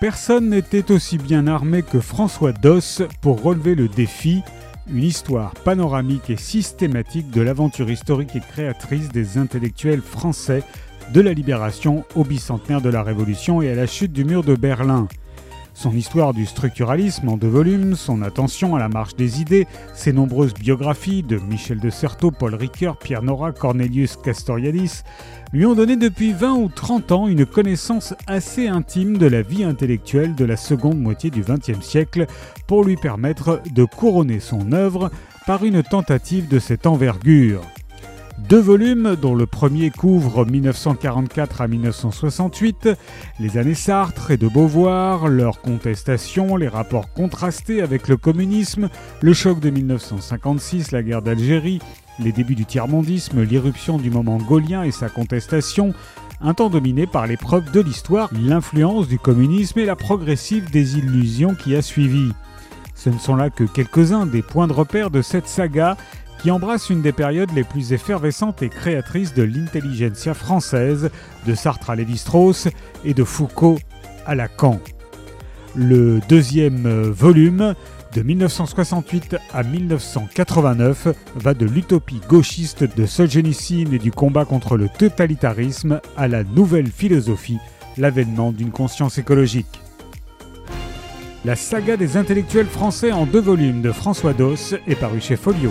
Personne n'était aussi bien armé que François Doss pour relever le défi, une histoire panoramique et systématique de l'aventure historique et créatrice des intellectuels français de la libération au bicentenaire de la Révolution et à la chute du mur de Berlin. Son histoire du structuralisme en deux volumes, son attention à la marche des idées, ses nombreuses biographies de Michel de Certeau, Paul Ricoeur, Pierre Nora, Cornelius Castoriadis, lui ont donné depuis 20 ou 30 ans une connaissance assez intime de la vie intellectuelle de la seconde moitié du XXe siècle pour lui permettre de couronner son œuvre par une tentative de cette envergure. Deux volumes, dont le premier couvre 1944 à 1968, les années Sartre et de Beauvoir, leur contestation, les rapports contrastés avec le communisme, le choc de 1956, la guerre d'Algérie, les débuts du tiers-mondisme, l'irruption du moment gaulien et sa contestation, un temps dominé par l'épreuve de l'histoire, l'influence du communisme et la progressive désillusion qui a suivi. Ce ne sont là que quelques-uns des points de repère de cette saga qui embrasse une des périodes les plus effervescentes et créatrices de l'intelligentsia française, de Sartre à Lévi-Strauss et de Foucault à Lacan. Le deuxième volume, de 1968 à 1989, va de l'utopie gauchiste de Solzhenitsyn et du combat contre le totalitarisme à la nouvelle philosophie, l'avènement d'une conscience écologique. La saga des intellectuels français en deux volumes de François Doss est parue chez Folio.